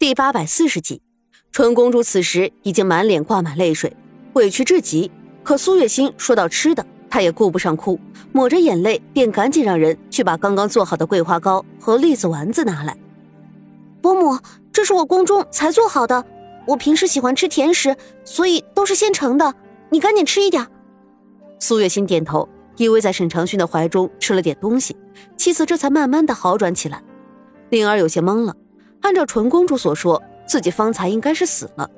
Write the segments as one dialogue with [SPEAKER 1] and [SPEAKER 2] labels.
[SPEAKER 1] 第八百四十集，纯公主此时已经满脸挂满泪水，委屈至极。可苏月心说到吃的，她也顾不上哭，抹着眼泪便赶紧让人去把刚刚做好的桂花糕和栗子丸子拿来。
[SPEAKER 2] 伯母，这是我宫中才做好的，我平时喜欢吃甜食，所以都是现成的。你赶紧吃一点。
[SPEAKER 1] 苏月心点头，依偎在沈长勋的怀中吃了点东西，气色这才慢慢的好转起来。灵儿有些懵了。按照纯公主所说，自己方才应该是死了，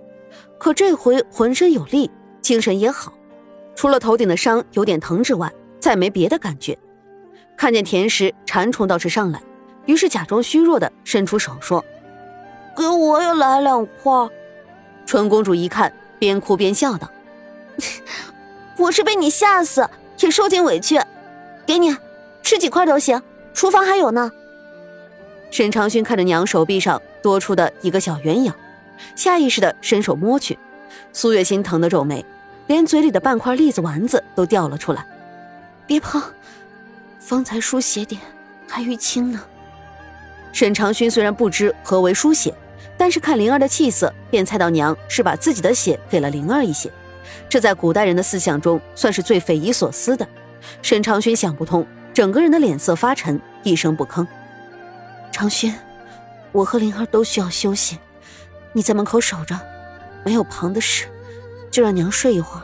[SPEAKER 1] 可这回浑身有力，精神也好，除了头顶的伤有点疼之外，再没别的感觉。看见甜食馋虫倒是上来，于是假装虚弱的伸出手说：“
[SPEAKER 2] 给我也来两块。”
[SPEAKER 1] 纯公主一看，边哭边笑道：“
[SPEAKER 2] 我是被你吓死，也受尽委屈，给你吃几块都行，厨房还有呢。”
[SPEAKER 1] 沈长勋看着娘手臂上多出的一个小圆影，下意识的伸手摸去。苏月心疼的皱眉，连嘴里的半块栗子丸子都掉了出来。
[SPEAKER 2] 别碰，方才输血点还淤青呢。
[SPEAKER 1] 沈长勋虽然不知何为输血，但是看灵儿的气色，便猜到娘是把自己的血给了灵儿一些。这在古代人的思想中算是最匪夷所思的。沈长勋想不通，整个人的脸色发沉，一声不吭。
[SPEAKER 2] 长勋，我和灵儿都需要休息，你在门口守着，没有旁的事，就让娘睡一会儿，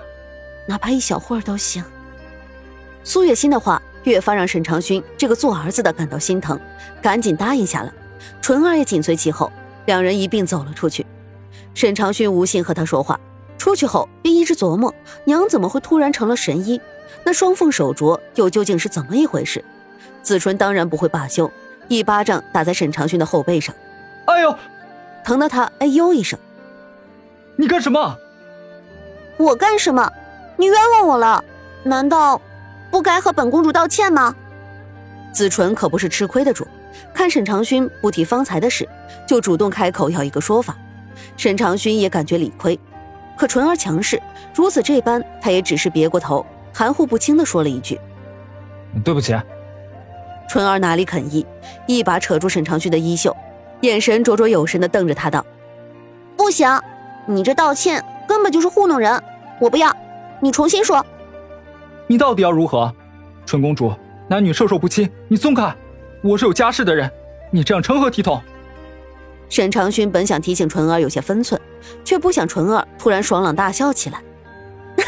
[SPEAKER 2] 哪怕一小会儿都行。
[SPEAKER 1] 苏月心的话越发让沈长勋这个做儿子的感到心疼，赶紧答应下来。纯儿也紧随其后，两人一并走了出去。沈长勋无心和他说话，出去后便一直琢磨娘怎么会突然成了神医，那双凤手镯又究竟是怎么一回事？子纯当然不会罢休。一巴掌打在沈长勋的后背上，
[SPEAKER 3] 哎呦，
[SPEAKER 1] 疼得他哎呦一声。
[SPEAKER 3] 你干什么？
[SPEAKER 2] 我干什么？你冤枉我了，难道不该和本公主道歉吗？
[SPEAKER 1] 子纯可不是吃亏的主，看沈长勋不提方才的事，就主动开口要一个说法。沈长勋也感觉理亏，可纯儿强势，如此这般，他也只是别过头，含糊不清的说了一句：“
[SPEAKER 3] 对不起。”
[SPEAKER 1] 纯儿哪里肯依，一把扯住沈长勋的衣袖，眼神灼灼有神的瞪着他道：“
[SPEAKER 2] 不行，你这道歉根本就是糊弄人，我不要，你重新说。
[SPEAKER 3] 你到底要如何？纯公主，男女授受不亲，你松开！我是有家室的人，你这样成何体统？”
[SPEAKER 1] 沈长勋本想提醒纯儿有些分寸，却不想纯儿突然爽朗大笑起来。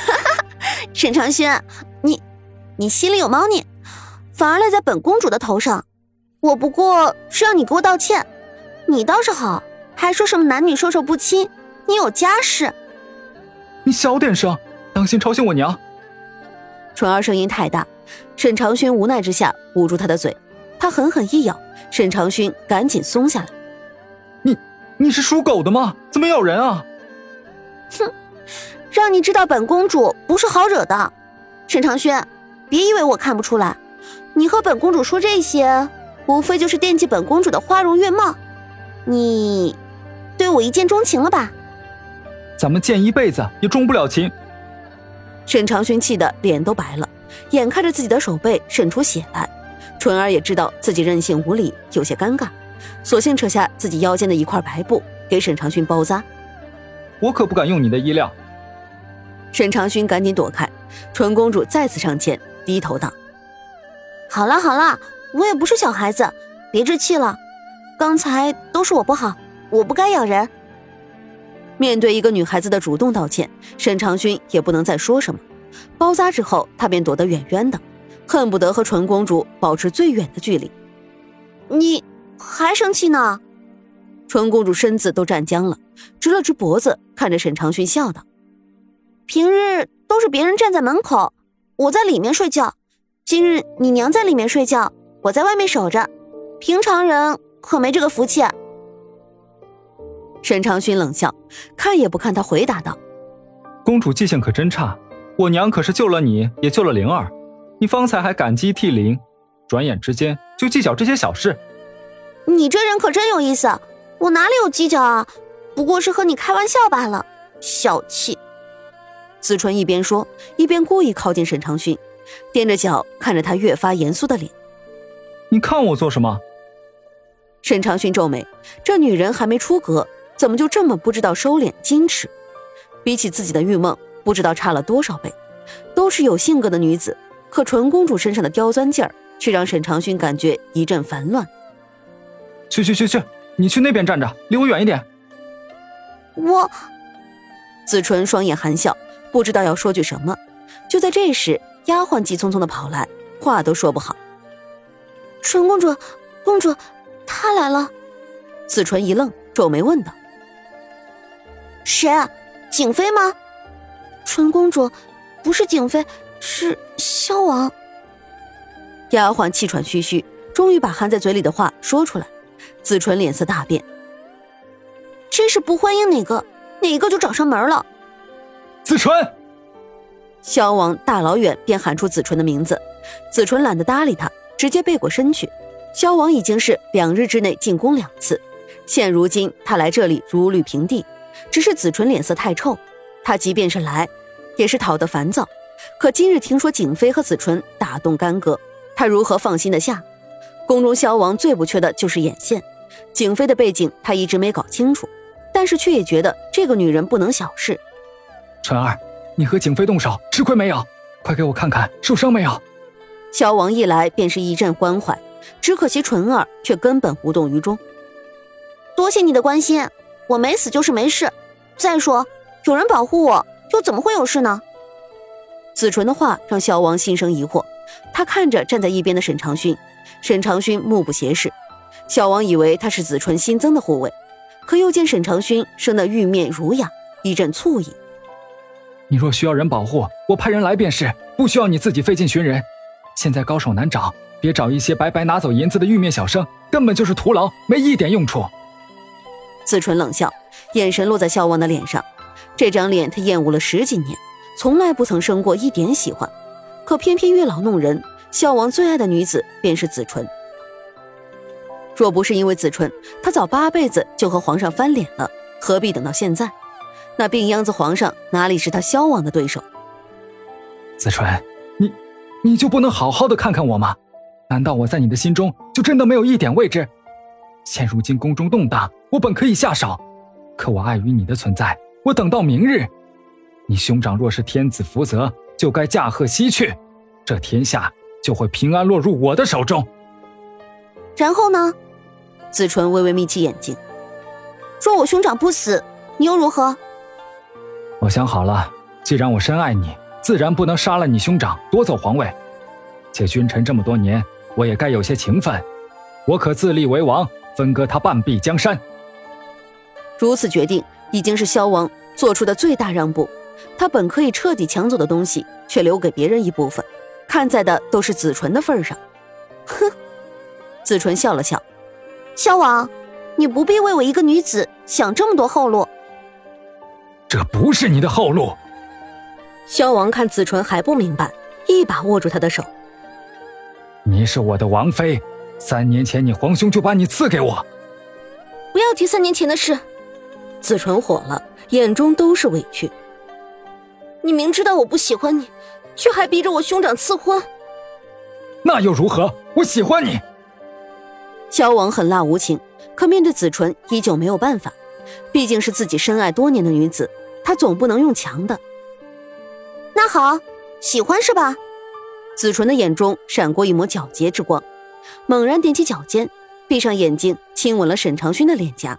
[SPEAKER 2] 沈长勋，你，你心里有猫腻。反而赖在本公主的头上，我不过是让你给我道歉，你倒是好，还说什么男女授受不亲，你有家室。
[SPEAKER 3] 你小点声，当心吵醒我娘。
[SPEAKER 1] 纯儿声音太大，沈长勋无奈之下捂住她的嘴，他狠狠一咬，沈长勋赶紧松下来。
[SPEAKER 3] 你你是属狗的吗？怎么咬人啊？
[SPEAKER 2] 哼，让你知道本公主不是好惹的，沈长勋，别以为我看不出来。你和本公主说这些，无非就是惦记本公主的花容月貌。你对我一见钟情了吧？
[SPEAKER 3] 咱们见一辈子也钟不了情。
[SPEAKER 1] 沈长勋气得脸都白了，眼看着自己的手背渗出血来，纯儿也知道自己任性无礼，有些尴尬，索性扯下自己腰间的一块白布给沈长勋包扎。
[SPEAKER 3] 我可不敢用你的衣料。
[SPEAKER 1] 沈长勋赶紧躲开，纯公主再次上前，低头道。
[SPEAKER 2] 好了好了，我也不是小孩子，别置气了。刚才都是我不好，我不该咬人。
[SPEAKER 1] 面对一个女孩子的主动道歉，沈长勋也不能再说什么。包扎之后，他便躲得远远的，恨不得和纯公主保持最远的距离。
[SPEAKER 2] 你还生气呢？
[SPEAKER 1] 纯公主身子都站僵了，直了直脖子，看着沈长勋笑道：“
[SPEAKER 2] 平日都是别人站在门口，我在里面睡觉。”今日你娘在里面睡觉，我在外面守着，平常人可没这个福气。
[SPEAKER 1] 沈长勋冷笑，看也不看他，回答道：“
[SPEAKER 3] 公主记性可真差，我娘可是救了你，也救了灵儿，你方才还感激涕零，转眼之间就计较这些小事。
[SPEAKER 2] 你这人可真有意思，我哪里有计较啊？不过是和你开玩笑罢了，小气。”
[SPEAKER 1] 子春一边说，一边故意靠近沈长勋。踮着脚看着他越发严肃的脸，
[SPEAKER 3] 你看我做什么？
[SPEAKER 1] 沈长勋皱眉，这女人还没出阁，怎么就这么不知道收敛矜持？比起自己的玉梦，不知道差了多少倍。都是有性格的女子，可纯公主身上的刁钻劲儿，却让沈长勋感觉一阵烦乱。
[SPEAKER 3] 去去去去，你去那边站着，离我远一点。
[SPEAKER 2] 我，
[SPEAKER 1] 子纯双眼含笑，不知道要说句什么。就在这时，丫鬟急匆匆的跑来，话都说不好。
[SPEAKER 2] 纯公主，公主，她来了。
[SPEAKER 1] 子纯一愣，皱眉问道：“
[SPEAKER 2] 谁？景妃吗？”纯公主，不是景妃，是萧王。
[SPEAKER 1] 丫鬟气喘吁吁，终于把含在嘴里的话说出来。子纯脸色大变，
[SPEAKER 2] 真是不欢迎哪个，哪个就找上门了。
[SPEAKER 3] 子纯，
[SPEAKER 1] 萧王大老远便喊出子纯的名字，子纯懒得搭理他，直接背过身去。萧王已经是两日之内进宫两次。现如今他来这里如履平地，只是子纯脸色太臭。他即便是来，也是讨得烦躁。可今日听说景妃和子纯大动干戈，他如何放心得下？宫中萧王最不缺的就是眼线。景妃的背景他一直没搞清楚，但是却也觉得这个女人不能小视。
[SPEAKER 3] 纯儿，你和景妃动手，吃亏没有？快给我看看受伤没有？
[SPEAKER 1] 萧王一来便是一阵关怀，只可惜纯儿却根本无动于衷。
[SPEAKER 2] 多谢你的关心，我没死就是没事。再说有人保护我，又怎么会有事呢？
[SPEAKER 1] 子纯的话让萧王心生疑惑，他看着站在一边的沈长勋，沈长勋目不斜视。萧王以为他是子纯新增的护卫，可又见沈长勋生得玉面儒雅，一阵醋意。
[SPEAKER 3] 你若需要人保护，我派人来便是，不需要你自己费劲寻人。现在高手难找，别找一些白白拿走银子的玉面小生，根本就是徒劳，没一点用处。
[SPEAKER 1] 子纯冷笑，眼神落在萧王的脸上。这张脸他厌恶了十几年，从来不曾生过一点喜欢。可偏偏月老弄人，萧王最爱的女子便是子纯。若不是因为子纯，他早八辈子就和皇上翻脸了，何必等到现在？那病秧子皇上哪里是他萧王的对手？
[SPEAKER 3] 子纯，你，你就不能好好的看看我吗？难道我在你的心中就真的没有一点位置？现如今宫中动荡。我本可以下手，可我碍于你的存在，我等到明日，你兄长若是天子福泽，就该驾鹤西去，这天下就会平安落入我的手中。
[SPEAKER 2] 然后呢？
[SPEAKER 1] 子纯微微眯起眼睛。
[SPEAKER 2] 若我兄长不死，你又如何？
[SPEAKER 3] 我想好了，既然我深爱你，自然不能杀了你兄长，夺走皇位。且君臣这么多年，我也该有些情分，我可自立为王，分割他半壁江山。
[SPEAKER 1] 如此决定已经是萧王做出的最大让步，他本可以彻底抢走的东西，却留给别人一部分，看在的都是子纯的份上。
[SPEAKER 2] 哼，
[SPEAKER 1] 子纯笑了笑，
[SPEAKER 2] 萧王，你不必为我一个女子想这么多后路。
[SPEAKER 3] 这不是你的后路。
[SPEAKER 1] 萧王看子纯还不明白，一把握住他的手。
[SPEAKER 3] 你是我的王妃，三年前你皇兄就把你赐给我。
[SPEAKER 2] 不要提三年前的事。
[SPEAKER 1] 子纯火了，眼中都是委屈。
[SPEAKER 2] 你明知道我不喜欢你，却还逼着我兄长赐婚。
[SPEAKER 3] 那又如何？我喜欢你。
[SPEAKER 1] 萧王狠辣无情，可面对子纯依旧没有办法。毕竟是自己深爱多年的女子，他总不能用强的。
[SPEAKER 2] 那好，喜欢是吧？
[SPEAKER 1] 子纯的眼中闪过一抹皎洁之光，猛然踮起脚尖，闭上眼睛亲吻了沈长勋的脸颊。